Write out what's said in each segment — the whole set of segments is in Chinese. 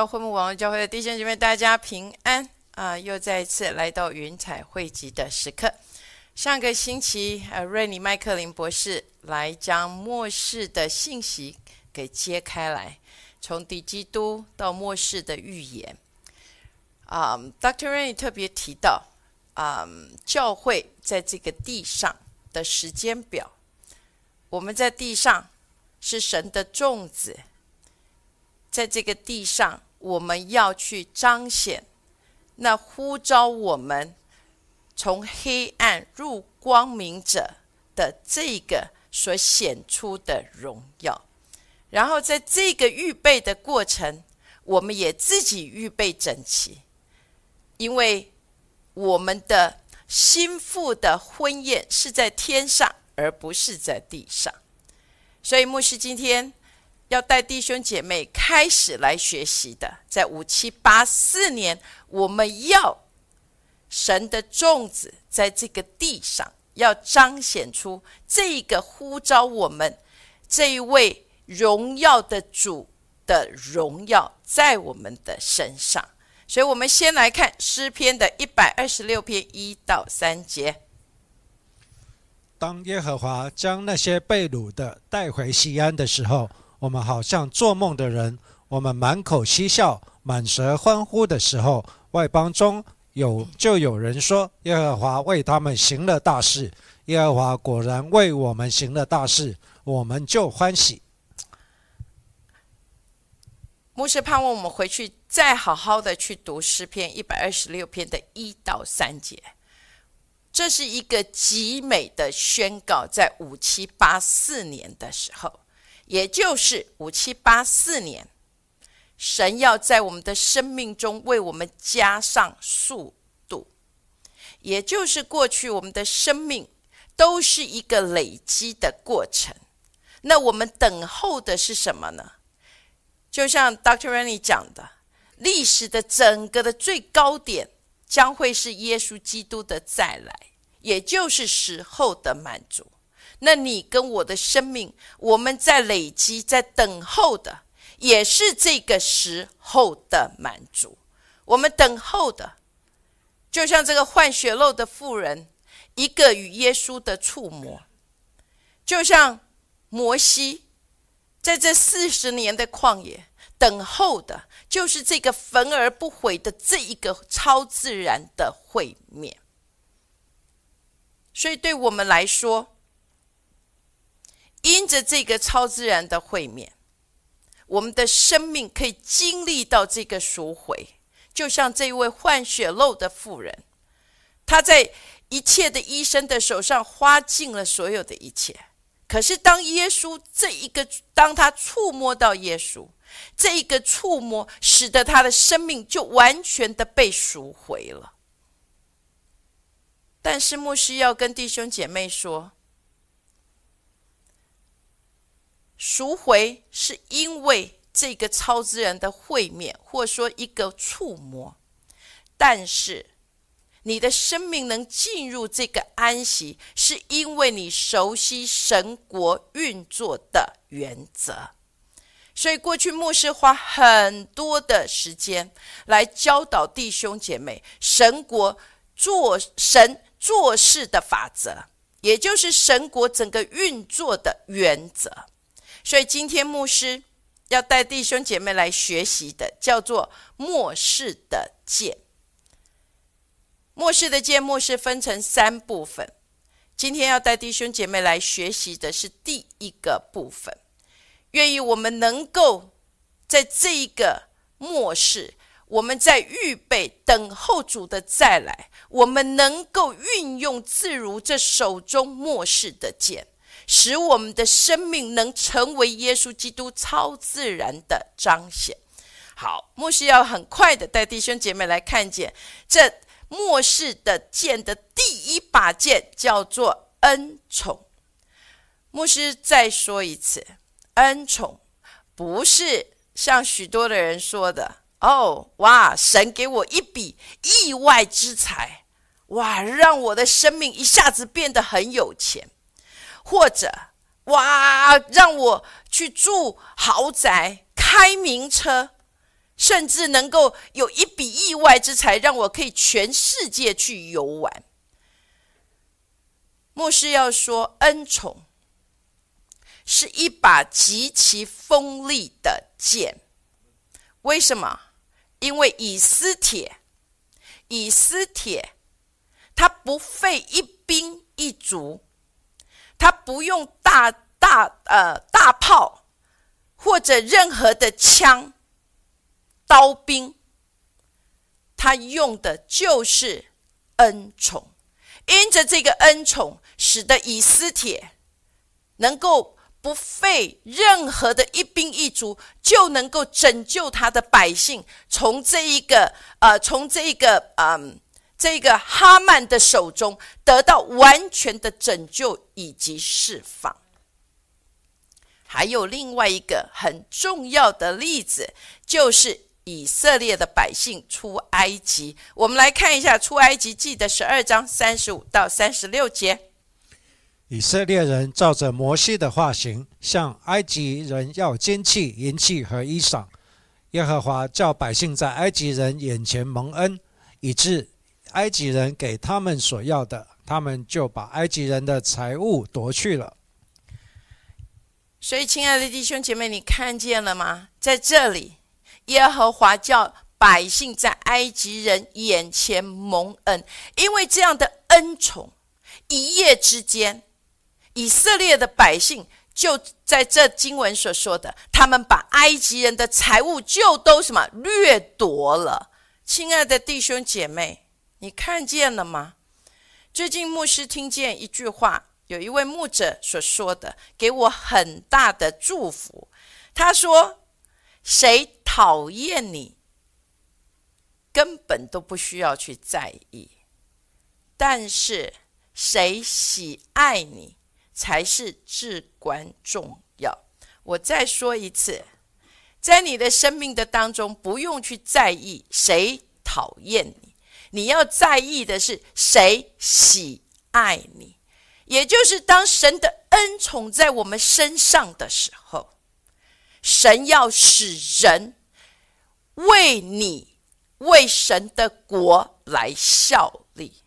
耀会幕网络教会的弟兄姐妹，大家平安啊！又再一次来到云彩汇集的时刻。上个星期，呃，瑞尼麦克林博士来将末世的信息给揭开来，从敌基督到末世的预言。啊，Dr. Rain 特别提到，啊，教会在这个地上的时间表，我们在地上是神的种子。在这个地上，我们要去彰显那呼召我们从黑暗入光明者的这个所显出的荣耀。然后，在这个预备的过程，我们也自己预备整齐，因为我们的心腹的婚宴是在天上，而不是在地上。所以，牧师今天。要带弟兄姐妹开始来学习的，在五七八四年，我们要神的种子在这个地上，要彰显出这个呼召我们这一位荣耀的主的荣耀在我们的身上。所以，我们先来看诗篇的一百二十六篇一到三节。当耶和华将那些被掳的带回西安的时候。我们好像做梦的人，我们满口嬉笑、满舌欢呼的时候，外邦中有就有人说：“耶和华为他们行了大事。”耶和华果然为我们行了大事，我们就欢喜。牧师盼望我们回去再好好的去读诗篇一百二十六篇的一到三节，这是一个极美的宣告，在五七八四年的时候。也就是五七八四年，神要在我们的生命中为我们加上速度。也就是过去我们的生命都是一个累积的过程。那我们等候的是什么呢？就像 Dr. Rennie 讲的，历史的整个的最高点将会是耶稣基督的再来，也就是时候的满足。那你跟我的生命，我们在累积，在等候的，也是这个时候的满足。我们等候的，就像这个换血肉的妇人，一个与耶稣的触摸，就像摩西在这四十年的旷野等候的，就是这个焚而不毁的这一个超自然的会面。所以，对我们来说，因着这个超自然的会面，我们的生命可以经历到这个赎回，就像这位换血肉的妇人，她在一切的医生的手上花尽了所有的一切。可是当耶稣这一个，当他触摸到耶稣，这一个触摸，使得他的生命就完全的被赎回了。但是牧师要跟弟兄姐妹说。赎回是因为这个超自然的会面，或说一个触摸，但是你的生命能进入这个安息，是因为你熟悉神国运作的原则。所以过去牧师花很多的时间来教导弟兄姐妹神国做神做事的法则，也就是神国整个运作的原则。所以今天牧师要带弟兄姐妹来学习的，叫做末世的剑。末世的剑，末世分成三部分。今天要带弟兄姐妹来学习的是第一个部分。愿意我们能够在这一个末世，我们在预备等候主的再来，我们能够运用自如这手中末世的剑。使我们的生命能成为耶稣基督超自然的彰显。好，牧师要很快的带弟兄姐妹来看见这末世的剑的第一把剑，叫做恩宠。牧师再说一次，恩宠不是像许多的人说的哦，哇，神给我一笔意外之财，哇，让我的生命一下子变得很有钱。或者，哇，让我去住豪宅、开名车，甚至能够有一笔意外之财，让我可以全世界去游玩。牧师要说，恩宠是一把极其锋利的剑。为什么？因为以斯帖，以斯帖，他不费一兵一卒，他不用大大呃大炮或者任何的枪刀兵，他用的就是恩宠。因着这个恩宠，使得以斯帖能够。不费任何的一兵一卒，就能够拯救他的百姓，从这一个呃，从这一个嗯，这个哈曼的手中得到完全的拯救以及释放。还有另外一个很重要的例子，就是以色列的百姓出埃及。我们来看一下出埃及记的十二章三十五到三十六节。以色列人照着摩西的话行，向埃及人要金器、银器和衣裳。耶和华叫百姓在埃及人眼前蒙恩，以致埃及人给他们所要的，他们就把埃及人的财物夺去了。所以，亲爱的弟兄姐妹，你看见了吗？在这里，耶和华叫百姓在埃及人眼前蒙恩，因为这样的恩宠，一夜之间。以色列的百姓就在这经文所说的，他们把埃及人的财物就都什么掠夺了。亲爱的弟兄姐妹，你看见了吗？最近牧师听见一句话，有一位牧者所说的，给我很大的祝福。他说：“谁讨厌你，根本都不需要去在意；但是谁喜爱你。”才是至关重要。我再说一次，在你的生命的当中，不用去在意谁讨厌你，你要在意的是谁喜爱你。也就是当神的恩宠在我们身上的时候，神要使人为你为神的国来效力，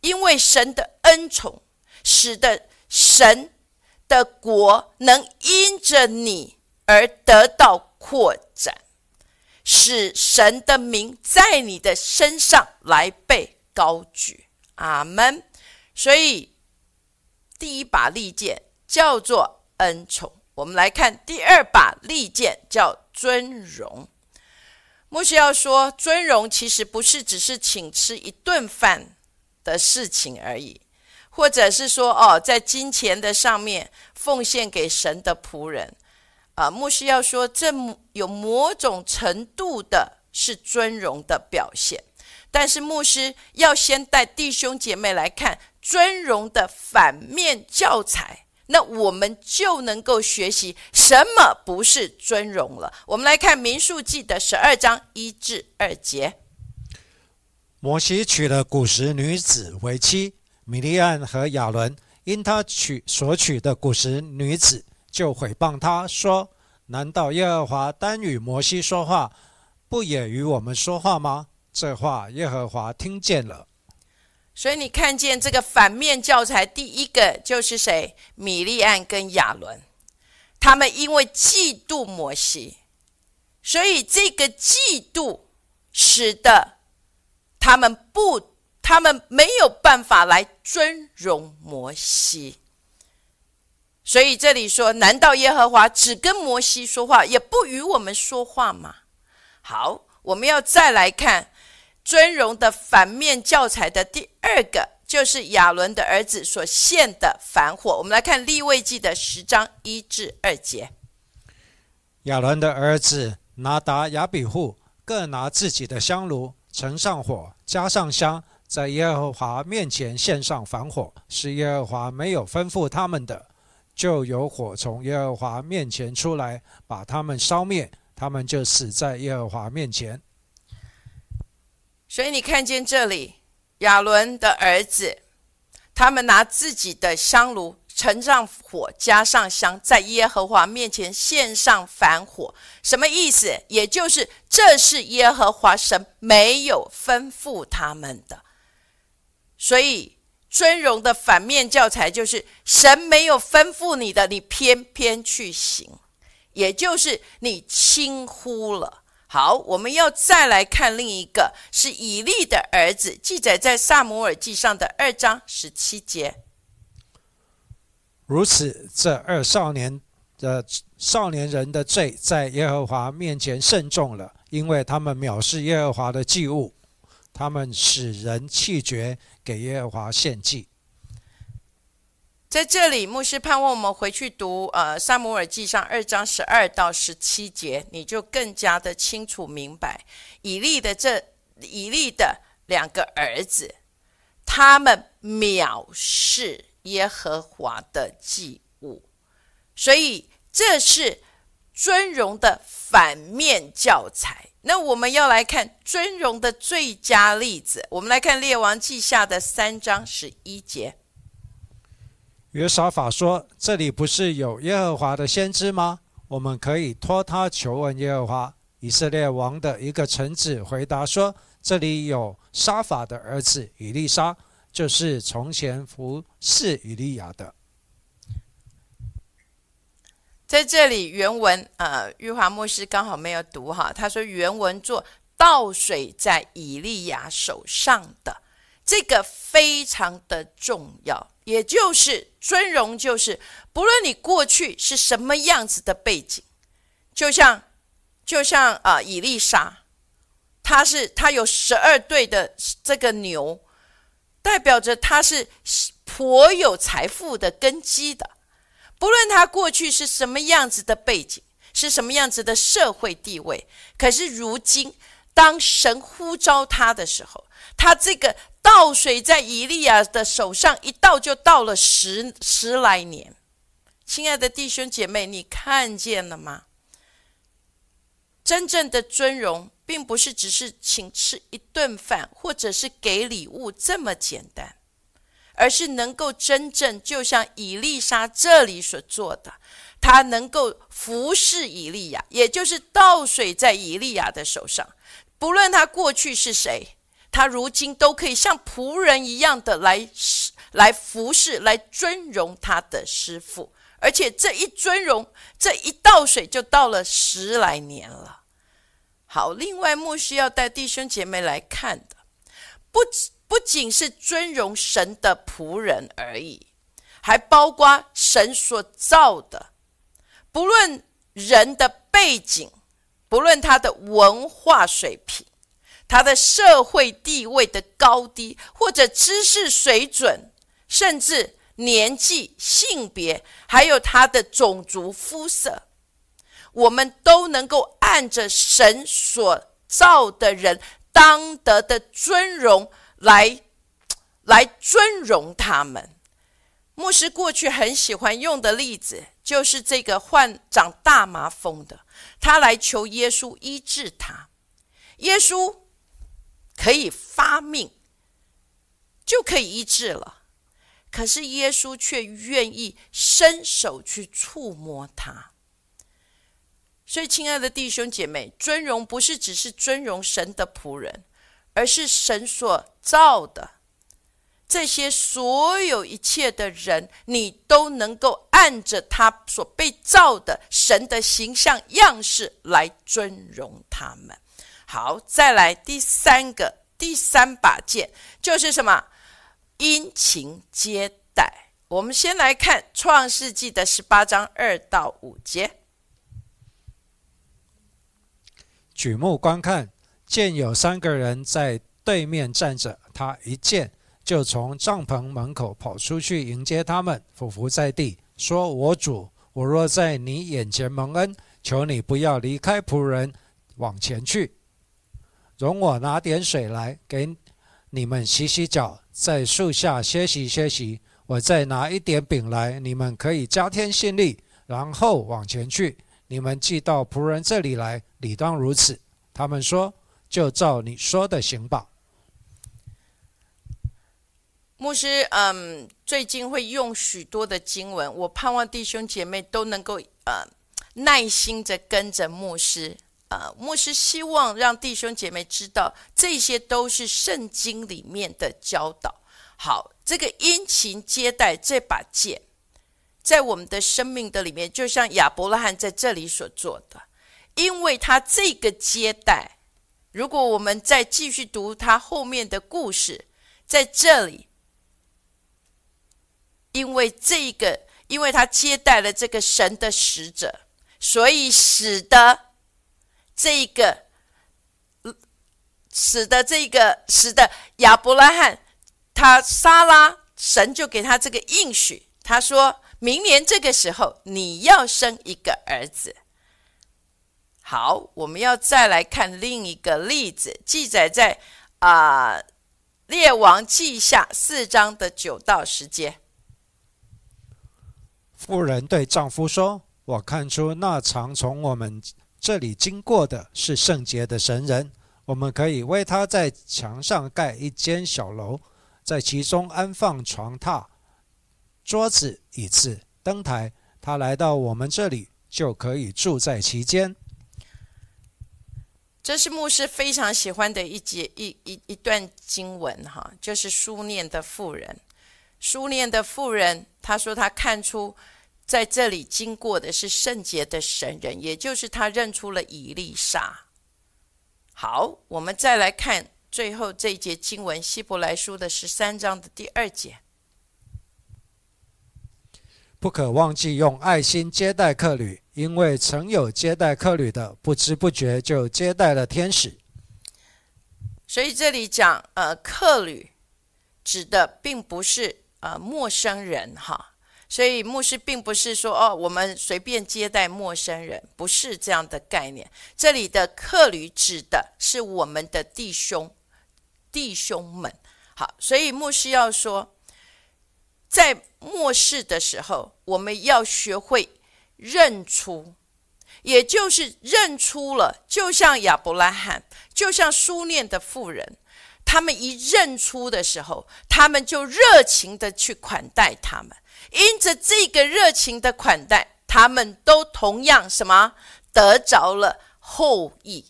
因为神的恩宠使得。神的国能因着你而得到扩展，使神的名在你的身上来被高举。阿门。所以第一把利剑叫做恩宠。我们来看第二把利剑叫尊荣。牧师要说，尊荣其实不是只是请吃一顿饭的事情而已。或者是说，哦，在金钱的上面奉献给神的仆人，啊，牧师要说，这有某种程度的是尊荣的表现。但是牧师要先带弟兄姐妹来看尊荣的反面教材，那我们就能够学习什么不是尊荣了。我们来看民数记的十二章一至二节，摩西娶了古时女子为妻。米利安和亚伦因他娶所娶的古时女子，就毁谤他说：“难道耶和华单与摩西说话，不也与我们说话吗？”这话耶和华听见了。所以你看见这个反面教材，第一个就是谁？米利安跟亚伦，他们因为嫉妒摩西，所以这个嫉妒使得他们不。他们没有办法来尊荣摩西，所以这里说：难道耶和华只跟摩西说话，也不与我们说话吗？好，我们要再来看尊荣的反面教材的第二个，就是亚伦的儿子所献的反火。我们来看立位记的十章一至二节：亚伦的儿子拿达、亚比户各拿自己的香炉，盛上火，加上香。在耶和华面前献上反火，是耶和华没有吩咐他们的，就有火从耶和华面前出来，把他们烧灭，他们就死在耶和华面前。所以你看见这里，亚伦的儿子，他们拿自己的香炉盛上火，加上香，在耶和华面前献上凡火。什么意思？也就是这是耶和华神没有吩咐他们的。所以尊荣的反面教材就是神没有吩咐你的，你偏偏去行，也就是你轻忽了。好，我们要再来看另一个，是以利的儿子，记载在萨姆尔记上的二章十七节。如此，这二少年的少年人的罪，在耶和华面前甚重了，因为他们藐视耶和华的祭物，他们使人弃绝给耶和华献祭。在这里，牧师盼望我们回去读呃《萨姆尔记上》二章十二到十七节，你就更加的清楚明白以利的这以利的两个儿子，他们藐视耶和华的祭物，所以这是尊荣的反面教材。那我们要来看尊荣的最佳例子，我们来看《列王记下》的三章十一节。约沙法说：“这里不是有耶和华的先知吗？我们可以托他求问耶和华。”以色列王的一个臣子回答说：“这里有沙法的儿子以利沙，就是从前服侍以利亚的。”在这里原文，呃，玉华牧师刚好没有读哈，他说原文做倒水在以利亚手上的。这个非常的重要，也就是尊荣，就是不论你过去是什么样子的背景，就像就像啊，以丽莎，他是他有十二对的这个牛，代表着他是颇有财富的根基的。不论他过去是什么样子的背景，是什么样子的社会地位，可是如今当神呼召他的时候，他这个。倒水在以利亚的手上一倒就倒了十十来年，亲爱的弟兄姐妹，你看见了吗？真正的尊荣，并不是只是请吃一顿饭，或者是给礼物这么简单，而是能够真正就像以利沙这里所做的，他能够服侍以利亚，也就是倒水在以利亚的手上，不论他过去是谁。他如今都可以像仆人一样的来来服侍、来尊荣他的师傅，而且这一尊荣，这一倒水就倒了十来年了。好，另外牧师要带弟兄姐妹来看的，不止不仅是尊荣神的仆人而已，还包括神所造的，不论人的背景，不论他的文化水平。他的社会地位的高低，或者知识水准，甚至年纪、性别，还有他的种族肤色，我们都能够按着神所造的人当得的尊荣来，来尊荣他们。牧师过去很喜欢用的例子，就是这个患长大麻风的，他来求耶稣医治他，耶稣。可以发命，就可以医治了。可是耶稣却愿意伸手去触摸他。所以，亲爱的弟兄姐妹，尊荣不是只是尊荣神的仆人，而是神所造的这些所有一切的人，你都能够按着他所被造的神的形象样式来尊荣他们。好，再来第三个，第三把剑就是什么？殷勤接待。我们先来看创世纪的十八章二到五节。举目观看，见有三个人在对面站着。他一见，就从帐篷门口跑出去迎接他们，俯伏在地，说：“我主，我若在你眼前蒙恩，求你不要离开仆人，往前去。”容我拿点水来给你们洗洗脚，在树下歇息歇息。我再拿一点饼来，你们可以加添心力，然后往前去。你们寄到仆人这里来，理当如此。他们说：“就照你说的行吧。”牧师，嗯，最近会用许多的经文，我盼望弟兄姐妹都能够呃耐心的跟着牧师。呃，牧师希望让弟兄姐妹知道，这些都是圣经里面的教导。好，这个殷勤接待这把剑，在我们的生命的里面，就像亚伯拉罕在这里所做的，因为他这个接待，如果我们再继续读他后面的故事，在这里。因为这个，因为他接待了这个神的使者，所以使得这个，使得这个，使得亚伯拉罕，他撒拉，神就给他这个应许，他说明年这个时候你要生一个儿子。好，我们要再来看另一个例子，记载在啊列王记下四章的九到十节。妇人对丈夫说：“我看出那常从我们这里经过的是圣洁的神人，我们可以为他在墙上盖一间小楼，在其中安放床榻、桌子、椅子、灯台。他来到我们这里，就可以住在其间。”这是牧师非常喜欢的一节一一一段经文，哈，就是书念的妇人。书念的妇人，他说他看出在这里经过的是圣洁的神人，也就是他认出了以利沙。好，我们再来看最后这一节经文，希伯来书的十三章的第二节。不可忘记用爱心接待客旅，因为曾有接待客旅的，不知不觉就接待了天使。所以这里讲，呃，客旅指的并不是。呃，陌生人哈，所以牧师并不是说哦，我们随便接待陌生人，不是这样的概念。这里的客旅指的是我们的弟兄弟兄们。好，所以牧师要说，在末世的时候，我们要学会认出，也就是认出了，就像亚伯拉罕，就像苏念的妇人。他们一认出的时候，他们就热情的去款待他们。因着这个热情的款待，他们都同样什么得着了后裔，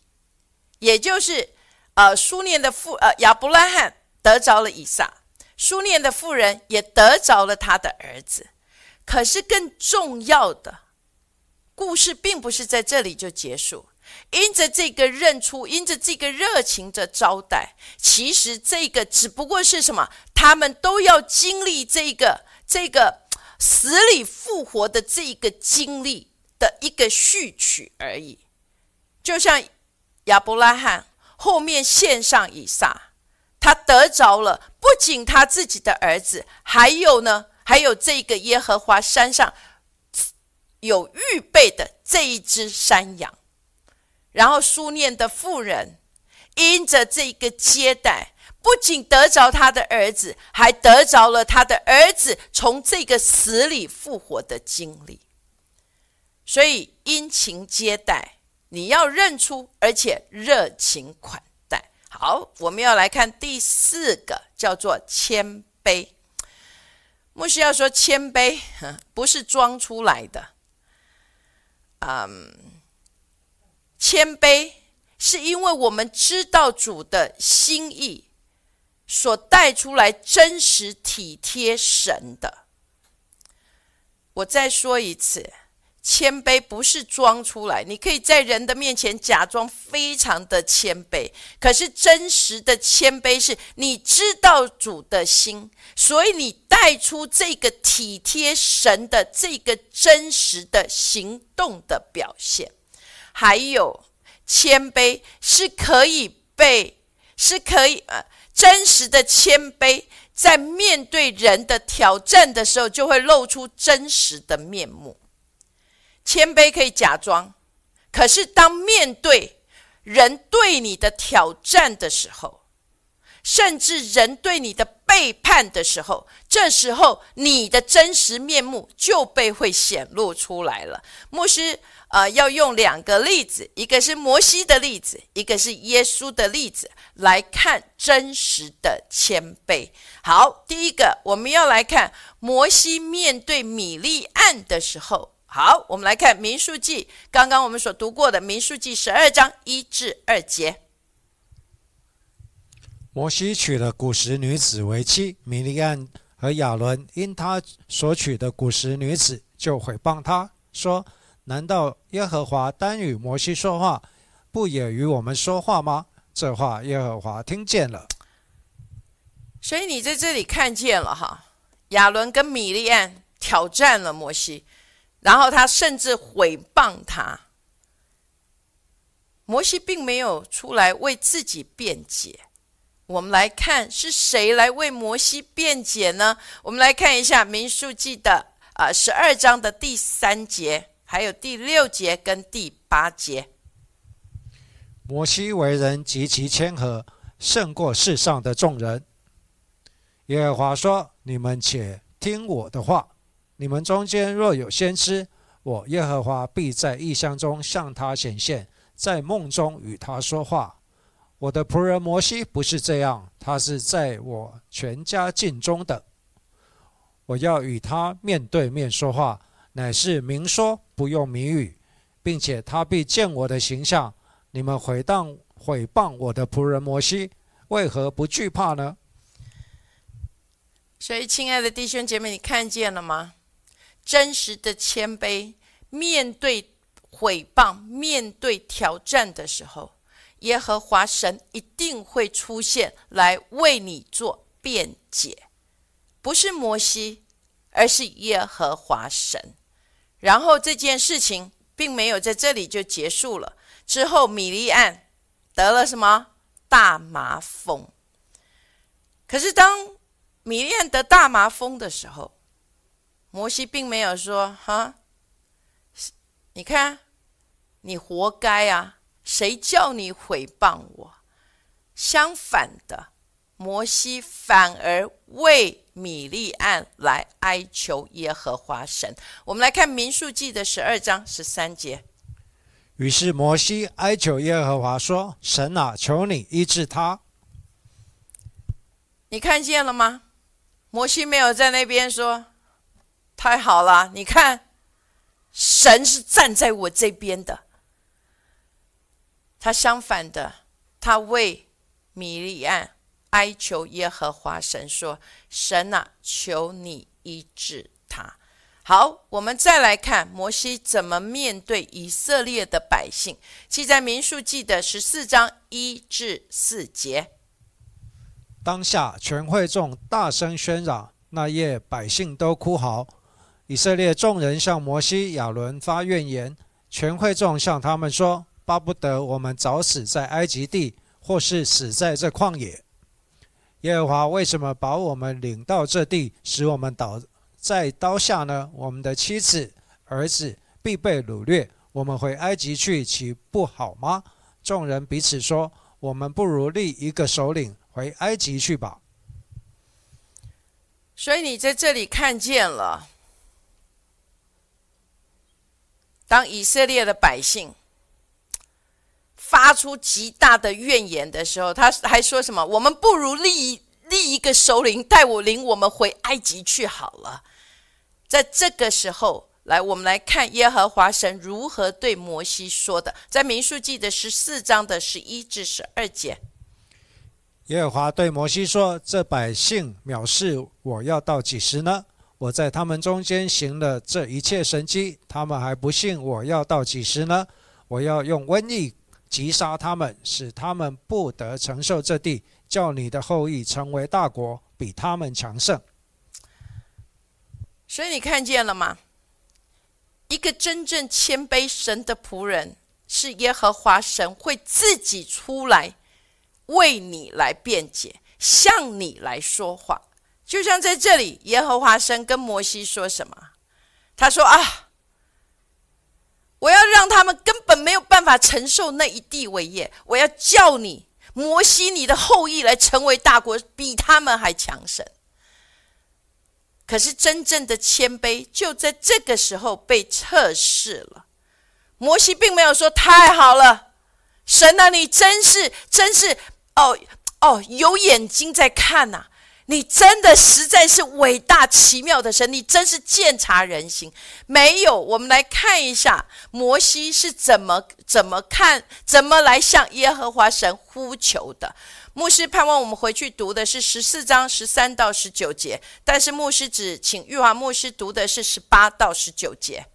也就是呃，苏念的妇呃亚伯拉罕得着了以撒，书念的妇人也得着了他的儿子。可是更重要的故事，并不是在这里就结束。因着这个认出，因着这个热情的招待，其实这个只不过是什么？他们都要经历这个这个死里复活的这个经历的一个序曲而已。就像亚伯拉罕后面献上以撒，他得着了不仅他自己的儿子，还有呢，还有这个耶和华山上有预备的这一只山羊。然后书念的妇人，因着这个接待，不仅得着他的儿子，还得着了他的儿子从这个死里复活的经历。所以殷勤接待，你要认出，而且热情款。好，我们要来看第四个，叫做谦卑。牧师要说谦卑，不是装出来的。嗯。谦卑，是因为我们知道主的心意所带出来真实体贴神的。我再说一次，谦卑不是装出来。你可以在人的面前假装非常的谦卑，可是真实的谦卑是你知道主的心，所以你带出这个体贴神的这个真实的行动的表现。还有谦卑是可以被，是可以呃真实的谦卑，在面对人的挑战的时候，就会露出真实的面目。谦卑可以假装，可是当面对人对你的挑战的时候，甚至人对你的背叛的时候，这时候你的真实面目就被会显露出来了。牧师，呃，要用两个例子，一个是摩西的例子，一个是耶稣的例子，来看真实的谦卑。好，第一个我们要来看摩西面对米利暗的时候。好，我们来看民数记，刚刚我们所读过的民数记十二章一至二节。摩西娶了古时女子为妻，米利暗。和亚伦因他所娶的古时女子，就毁谤他说：“难道耶和华单与摩西说话，不也与我们说话吗？”这话耶和华听见了。所以你在这里看见了哈，亚伦跟米利安挑战了摩西，然后他甚至毁谤他。摩西并没有出来为自己辩解。我们来看是谁来为摩西辩解呢？我们来看一下《民数记》的啊十二章的第三节，还有第六节跟第八节。摩西为人极其谦和，胜过世上的众人。耶和华说：“你们且听我的话。你们中间若有先知，我耶和华必在异象中向他显现，在梦中与他说话。”我的仆人摩西不是这样，他是在我全家境中的。我要与他面对面说话，乃是明说，不用谜语，并且他必见我的形象。你们毁谤毁谤我的仆人摩西，为何不惧怕呢？所以，亲爱的弟兄姐妹，你看见了吗？真实的谦卑，面对毁谤、面对挑战的时候。耶和华神一定会出现来为你做辩解，不是摩西，而是耶和华神。然后这件事情并没有在这里就结束了。之后米利安得了什么大麻风？可是当米利安得大麻风的时候，摩西并没有说：“哈，你看，你活该啊。”谁叫你毁谤我？相反的，摩西反而为米利暗来哀求耶和华神。我们来看民数记的十二章十三节。于是摩西哀求耶和华说：“神啊，求你医治他。”你看见了吗？摩西没有在那边说：“太好了，你看，神是站在我这边的。”他相反的，他为米利安哀求耶和华神说：“神啊，求你医治他。”好，我们再来看摩西怎么面对以色列的百姓。记在民数记的十四章一至四节。当下全会众大声喧嚷，那夜百姓都哭嚎。以色列众人向摩西、亚伦发怨言，全会众向他们说。巴不得我们早死在埃及地，或是死在这旷野。耶和华为什么把我们领到这地，使我们倒在刀下呢？我们的妻子、儿子必被掳掠，我们回埃及去，岂不好吗？众人彼此说：“我们不如立一个首领回埃及去吧。”所以你在这里看见了，当以色列的百姓。发出极大的怨言的时候，他还说什么？我们不如立立一个首领，带我领我们回埃及去好了。在这个时候，来我们来看耶和华神如何对摩西说的，在民数记的十四章的十一至十二节。耶和华对摩西说：“这百姓藐视我要到几时呢？我在他们中间行了这一切神迹，他们还不信我要到几时呢？我要用瘟疫。”击杀他们，使他们不得承受这地，叫你的后裔成为大国，比他们强盛。所以你看见了吗？一个真正谦卑神的仆人，是耶和华神会自己出来为你来辩解，向你来说话。就像在这里，耶和华神跟摩西说什么？他说啊。我要让他们根本没有办法承受那一地为业。我要叫你摩西，你的后裔来成为大国，比他们还强盛。可是真正的谦卑就在这个时候被测试了。摩西并没有说太好了，神啊，你真是真是哦哦，有眼睛在看呐。你真的实在是伟大奇妙的神，你真是鉴察人心。没有，我们来看一下摩西是怎么怎么看，怎么来向耶和华神呼求的。牧师盼望我们回去读的是十四章十三到十九节，但是牧师只请玉华牧师读的是十八到十九节。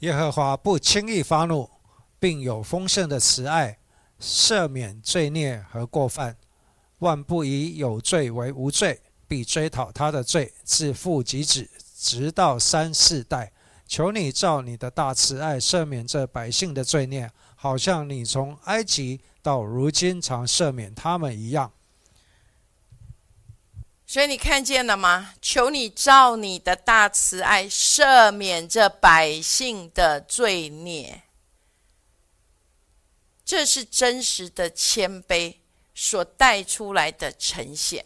耶和华不轻易发怒，并有丰盛的慈爱，赦免罪孽和过犯。万不以有罪为无罪，必追讨他的罪，自父及子，直到三四代。求你照你的大慈爱赦免这百姓的罪孽，好像你从埃及到如今常赦免他们一样。所以你看见了吗？求你照你的大慈爱赦免这百姓的罪孽。这是真实的谦卑。所带出来的呈现，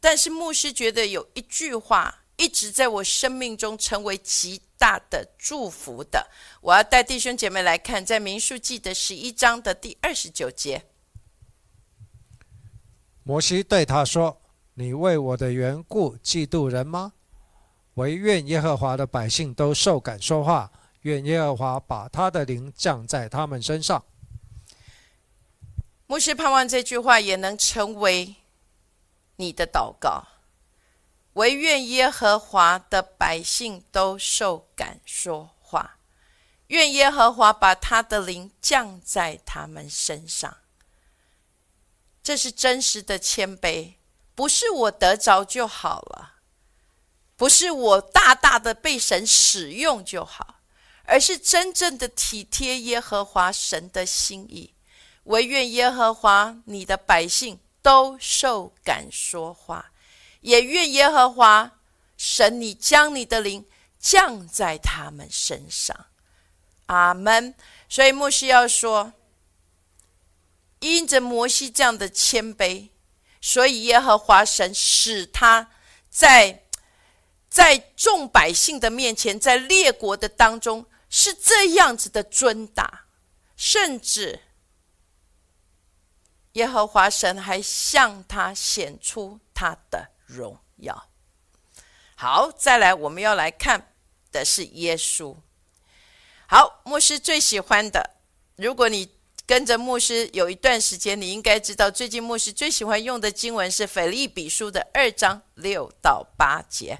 但是牧师觉得有一句话一直在我生命中成为极大的祝福的。我要带弟兄姐妹来看，在民数记的十一章的第二十九节，摩西对他说：“你为我的缘故嫉妒人吗？唯愿耶和华的百姓都受感说话，愿耶和华把他的灵降在他们身上。”牧师盼望这句话也能成为你的祷告。唯愿耶和华的百姓都受感说话，愿耶和华把他的灵降在他们身上。这是真实的谦卑，不是我得着就好了，不是我大大的被神使用就好，而是真正的体贴耶和华神的心意。唯愿耶和华你的百姓都受感说话，也愿耶和华神你将你的灵降在他们身上。阿门。所以牧师要说，因着摩西这样的谦卑，所以耶和华神使他在在众百姓的面前，在列国的当中是这样子的尊大，甚至。耶和华神还向他显出他的荣耀。好，再来，我们要来看的是耶稣。好，牧师最喜欢的，如果你跟着牧师有一段时间，你应该知道，最近牧师最喜欢用的经文是腓利比书的二章六到八节。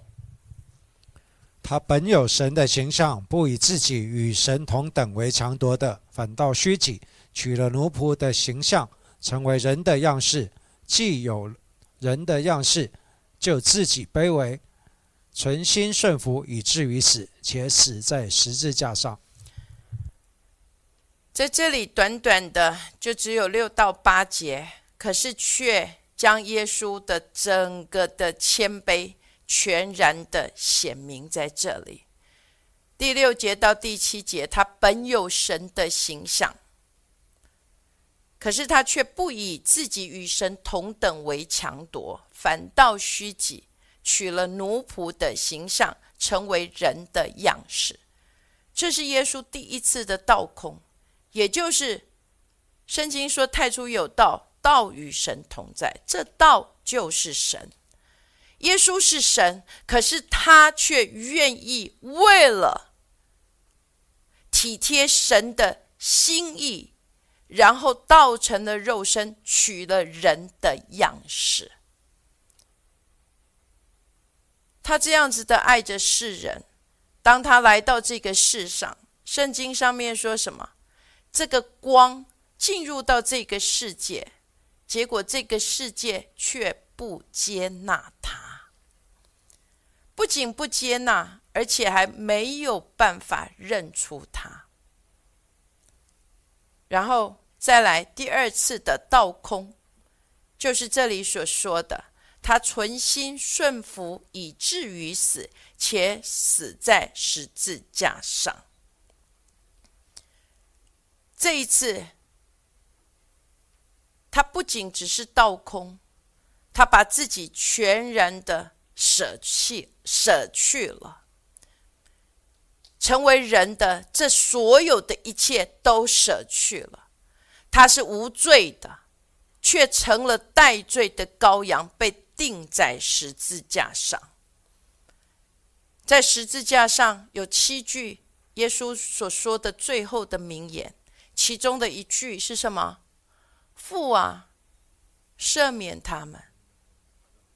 他本有神的形象，不以自己与神同等为强夺的，反倒虚己，取了奴仆的形象。成为人的样式，既有人的样式，就自己卑微，存心顺服，以至于死，且死在十字架上。在这里，短短的就只有六到八节，可是却将耶稣的整个的谦卑全然的显明在这里。第六节到第七节，他本有神的形象。可是他却不以自己与神同等为强夺，反倒虚己，取了奴仆的形象，成为人的样式。这是耶稣第一次的道空，也就是圣经说：“太初有道，道与神同在，这道就是神。”耶稣是神，可是他却愿意为了体贴神的心意。然后道成了肉身，取了人的样式。他这样子的爱着世人，当他来到这个世上，圣经上面说什么？这个光进入到这个世界，结果这个世界却不接纳他，不仅不接纳，而且还没有办法认出他。然后再来第二次的倒空，就是这里所说的，他存心顺服，以至于死，且死在十字架上。这一次，他不仅只是倒空，他把自己全然的舍弃、舍去了，成为人的这所有的一切都舍去了。他是无罪的，却成了代罪的羔羊，被钉在十字架上。在十字架上有七句耶稣所说的最后的名言，其中的一句是什么？父啊，赦免他们。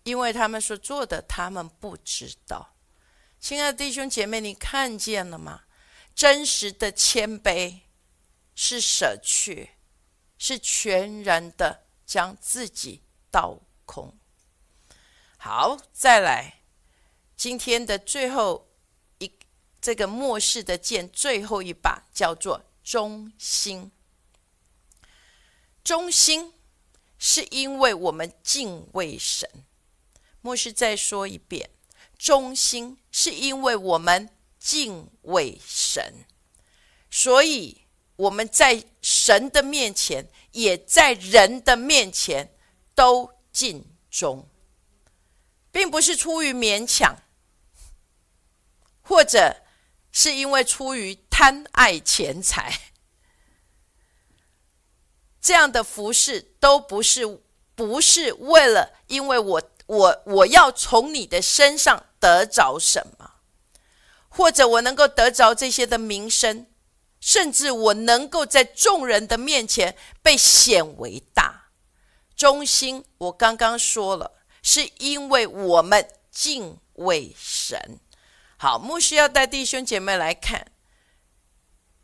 因为他们所做的，他们不知道。亲爱的弟兄姐妹，你看见了吗？真实的谦卑是舍去，是全然的将自己倒空。好，再来，今天的最后一这个末世的剑，最后一把叫做忠心。忠心是因为我们敬畏神。牧师再说一遍，忠心是因为我们敬畏神，所以我们在神的面前，也在人的面前都尽忠，并不是出于勉强，或者是因为出于贪爱钱财，这样的服饰都不是，不是为了因为我。我我要从你的身上得着什么，或者我能够得着这些的名声，甚至我能够在众人的面前被显为大。中心我刚刚说了，是因为我们敬畏神。好，牧师要带弟兄姐妹来看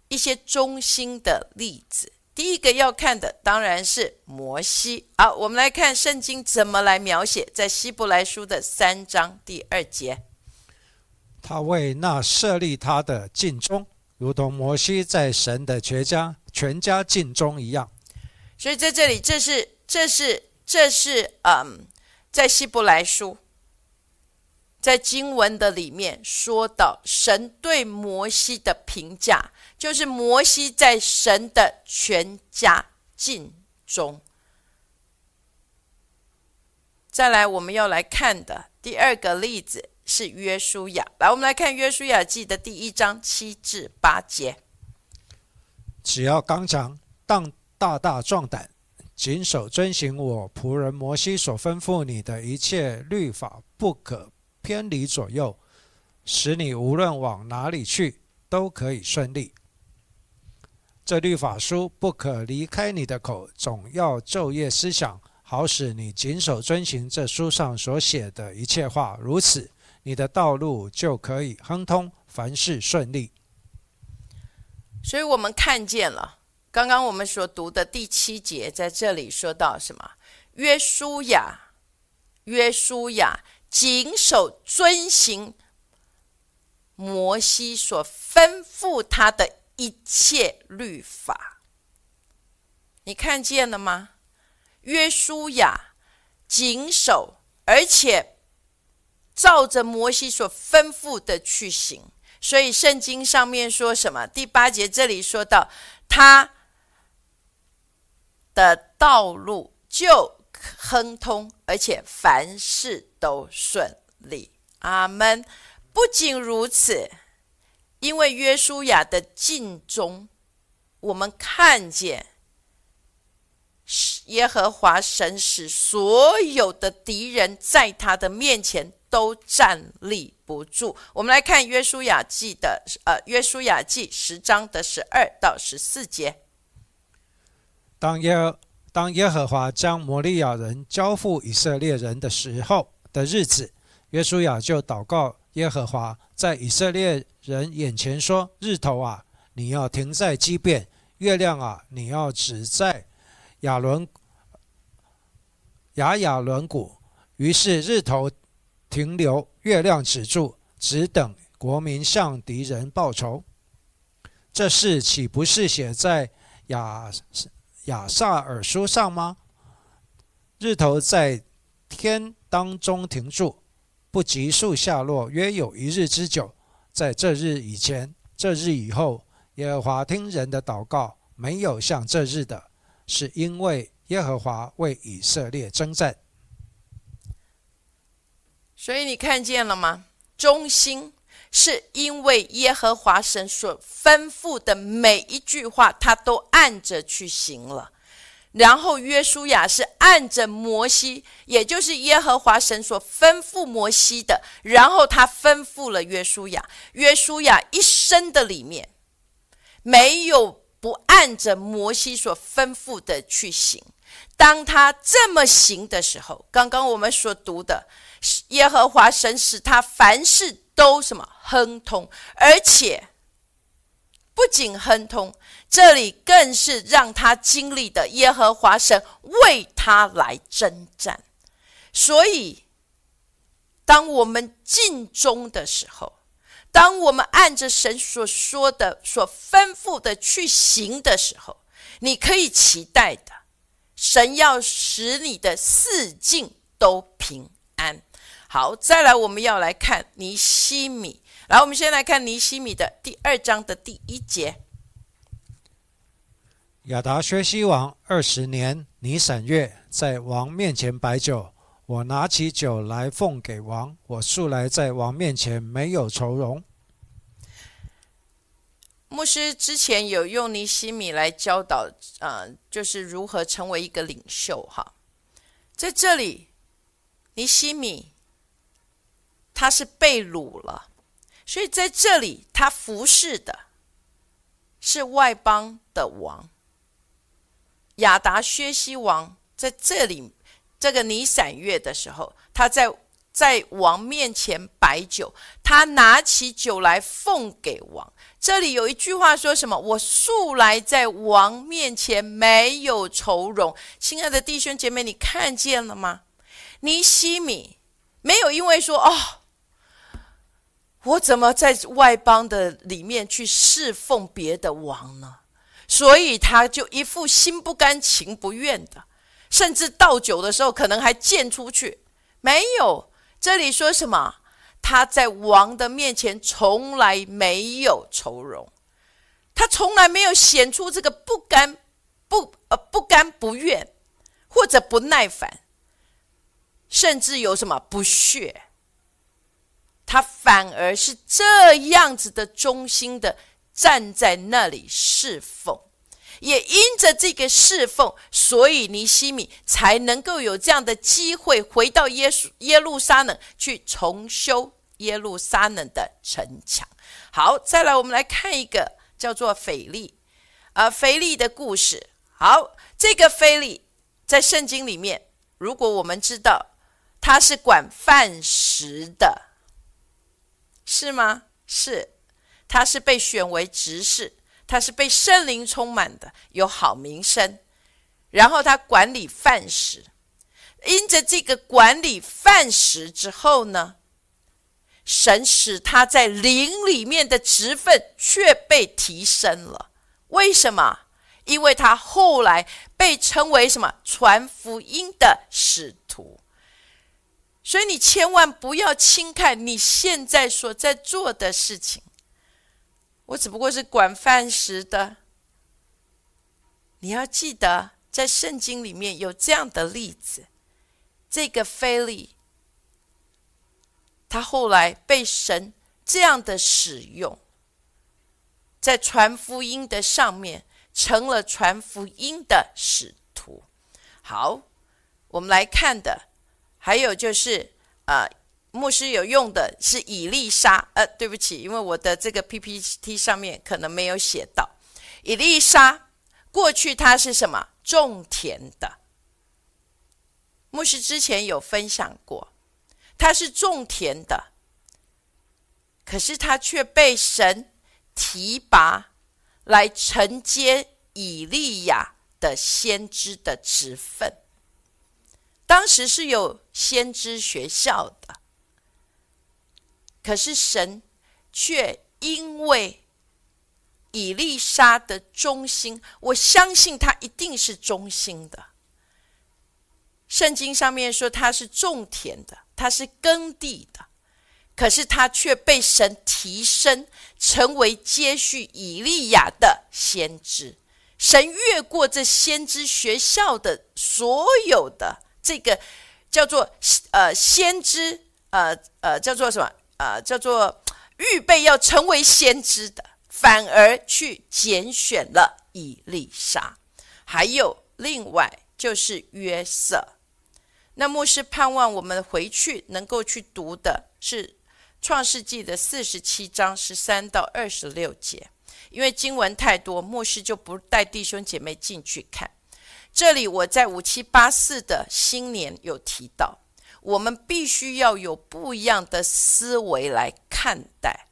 一些中心的例子。第一个要看的当然是摩西。好，我们来看圣经怎么来描写，在希伯来书的三章第二节，他为那设立他的尽忠，如同摩西在神的全家全家尽忠一样。所以在这里，这是这是这是嗯，在希伯来书。在经文的里面说到，神对摩西的评价，就是摩西在神的全家尽忠。再来，我们要来看的第二个例子是约书亚。来，我们来看约书亚记的第一章七至八节。只要刚强，当大大壮胆，谨守遵行我仆人摩西所吩咐你的一切律法，不可。偏离左右，使你无论往哪里去都可以顺利。这律法书不可离开你的口，总要昼夜思想，好使你谨守遵行这书上所写的一切话。如此，你的道路就可以亨通，凡事顺利。所以，我们看见了刚刚我们所读的第七节，在这里说到什么？约书亚，约书亚。谨守遵行摩西所吩咐他的一切律法，你看见了吗？约书亚谨守，而且照着摩西所吩咐的去行。所以圣经上面说什么？第八节这里说到他的道路就。亨通，而且凡事都顺利。阿门。不仅如此，因为约书亚的尽忠，我们看见耶和华神使所有的敌人在他的面前都站立不住。我们来看约书亚记的呃，约书亚记十章的十二到十四节。当耶。当耶和华将摩利亚人交付以色列人的时候的日子，约书亚就祷告耶和华，在以色列人眼前说：“日头啊，你要停在基变；月亮啊，你要止在亚伦雅亚伦谷。”于是日头停留，月亮止住，只等国民向敌人报仇。这事岂不是写在亚？亚萨尔书上吗？日头在天当中停住，不急速下落，约有一日之久。在这日以前，这日以后，耶和华听人的祷告，没有像这日的，是因为耶和华为以色列征战。所以，你，看见了吗？忠心是因为耶和华神所吩咐的每一句话，他都按着去行了。然后约书亚是按着摩西，也就是耶和华神所吩咐摩西的，然后他吩咐了约书亚。约书亚一生的里面，没有不按着摩西所吩咐的去行。当他这么行的时候，刚刚我们所读的，耶和华神使他凡事都什么亨通，而且不仅亨通。这里更是让他经历的耶和华神为他来征战，所以，当我们尽忠的时候，当我们按着神所说的、所吩咐的去行的时候，你可以期待的，神要使你的四境都平安。好，再来，我们要来看尼西米。来，我们先来看尼西米的第二章的第一节。亚达薛西王二十年，尼闪月，在王面前摆酒。我拿起酒来奉给王。我素来在王面前没有愁容。牧师之前有用尼西米来教导，呃，就是如何成为一个领袖。哈，在这里，尼西米他是被掳了，所以在这里他服侍的是外邦的王。亚达薛西王在这里，这个尼散月的时候，他在在王面前摆酒，他拿起酒来奉给王。这里有一句话说什么？我素来在王面前没有愁容。亲爱的弟兄姐妹，你看见了吗？尼西米没有因为说哦，我怎么在外邦的里面去侍奉别的王呢？所以他就一副心不甘情不愿的，甚至倒酒的时候可能还溅出去。没有，这里说什么？他在王的面前从来没有愁容，他从来没有显出这个不甘不呃不甘不愿，或者不耐烦，甚至有什么不屑。他反而是这样子的忠心的。站在那里侍奉，也因着这个侍奉，所以尼西米才能够有这样的机会回到耶稣耶路撒冷去重修耶路撒冷的城墙。好，再来我们来看一个叫做腓力，呃，腓力的故事。好，这个腓力在圣经里面，如果我们知道他是管饭食的，是吗？是。他是被选为执事，他是被圣灵充满的，有好名声。然后他管理饭食，因着这个管理饭食之后呢，神使他在灵里面的职分却被提升了。为什么？因为他后来被称为什么传福音的使徒。所以你千万不要轻看你现在所在做的事情。我只不过是管饭食的。你要记得，在圣经里面有这样的例子：这个菲利，他后来被神这样的使用，在传福音的上面成了传福音的使徒。好，我们来看的还有就是呃。牧师有用的是以利沙，呃，对不起，因为我的这个 PPT 上面可能没有写到。以利沙过去他是什么？种田的。牧师之前有分享过，他是种田的，可是他却被神提拔来承接以利亚的先知的职分。当时是有先知学校的。可是神却因为以丽莎的忠心，我相信他一定是忠心的。圣经上面说他是种田的，他是耕地的，可是他却被神提升，成为接续以利亚的先知。神越过这先知学校的所有的这个叫做呃先知。呃呃叫做什么？呃，叫做预备要成为先知的，反而去拣选了以利沙。还有另外就是约瑟。那牧师盼望我们回去能够去读的是创世纪的四十七章十三到二十六节，因为经文太多，牧师就不带弟兄姐妹进去看。这里我在五七八四的新年有提到，我们必须要有不一样的思维来看待。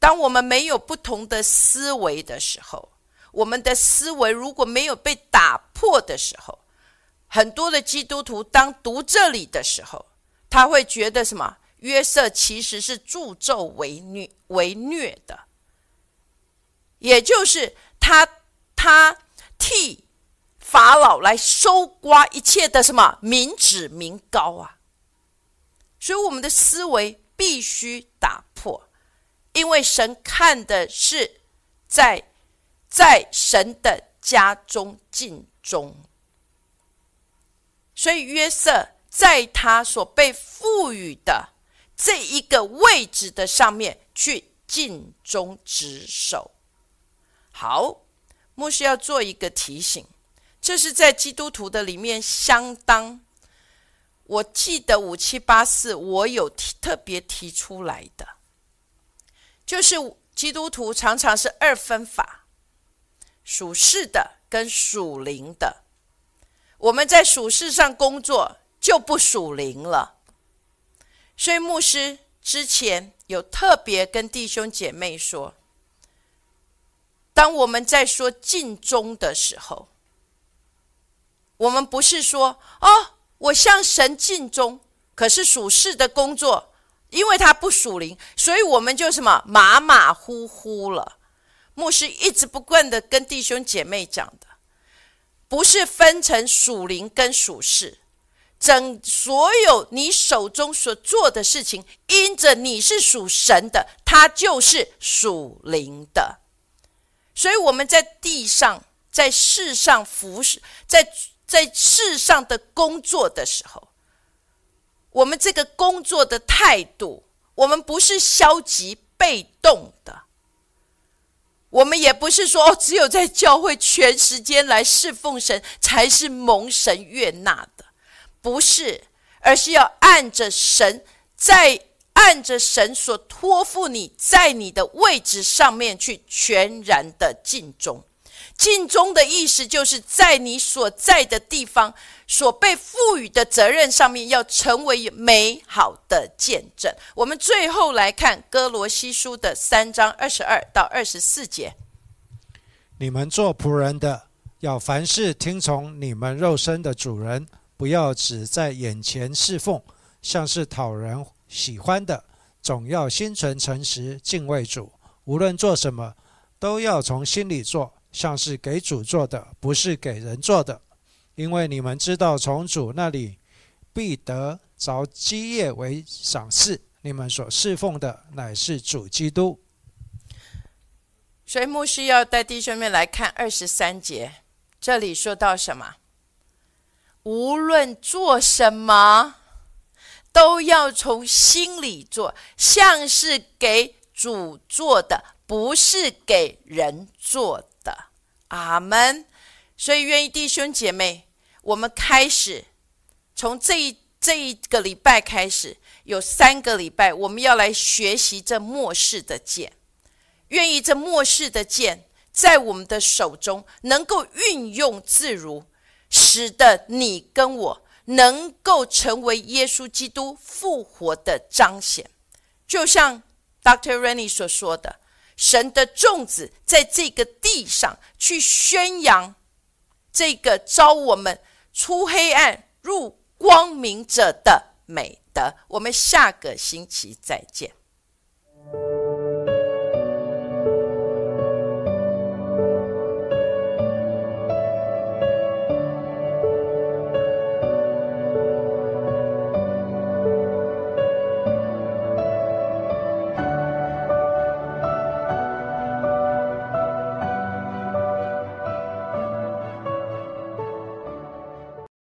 当我们没有不同的思维的时候，我们的思维如果没有被打破的时候，很多的基督徒当读这里的时候，他会觉得什么？约瑟其实是助纣为虐为虐的，也就是他他替法老来收刮一切的什么民脂民膏啊！所以我们的思维必须打破，因为神看的是在在神的家中尽忠。所以约瑟在他所被赋予的这一个位置的上面去尽忠职守。好，牧师要做一个提醒，这是在基督徒的里面相当，我记得五七八四我有提特别提出来的，就是基督徒常常是二分法，属世的跟属灵的。我们在属世上工作就不属灵了，所以牧师之前有特别跟弟兄姐妹说：，当我们在说尽忠的时候，我们不是说哦，我向神尽忠，可是属世的工作，因为它不属灵，所以我们就什么马马虎虎了。牧师一直不断的跟弟兄姐妹讲的。不是分成属灵跟属世，整所有你手中所做的事情，因着你是属神的，它就是属灵的。所以我们在地上，在世上服侍，在在世上的工作的时候，我们这个工作的态度，我们不是消极被动的。我们也不是说哦，只有在教会全时间来侍奉神才是蒙神悦纳的，不是，而是要按着神在按着神所托付你在你的位置上面去全然的尽忠。尽忠的意思就是在你所在的地方所被赋予的责任上面，要成为美好的见证。我们最后来看哥罗西书的三章二十二到二十四节：你们做仆人的，要凡事听从你们肉身的主人，不要只在眼前侍奉，像是讨人喜欢的，总要心存诚实，敬畏主。无论做什么，都要从心里做。像是给主做的，不是给人做的，因为你们知道，从主那里必得着基业为赏赐。你们所侍奉的乃是主基督。所以牧师要带弟兄们来看二十三节，这里说到什么？无论做什么，都要从心里做，像是给主做的，不是给人做的。阿门。所以，愿意弟兄姐妹，我们开始从这一这一个礼拜开始，有三个礼拜，我们要来学习这末世的剑。愿意这末世的剑在我们的手中能够运用自如，使得你跟我能够成为耶稣基督复活的彰显。就像 Dr. Rennie 所说的。神的种子在这个地上去宣扬这个招我们出黑暗入光明者的美德。我们下个星期再见。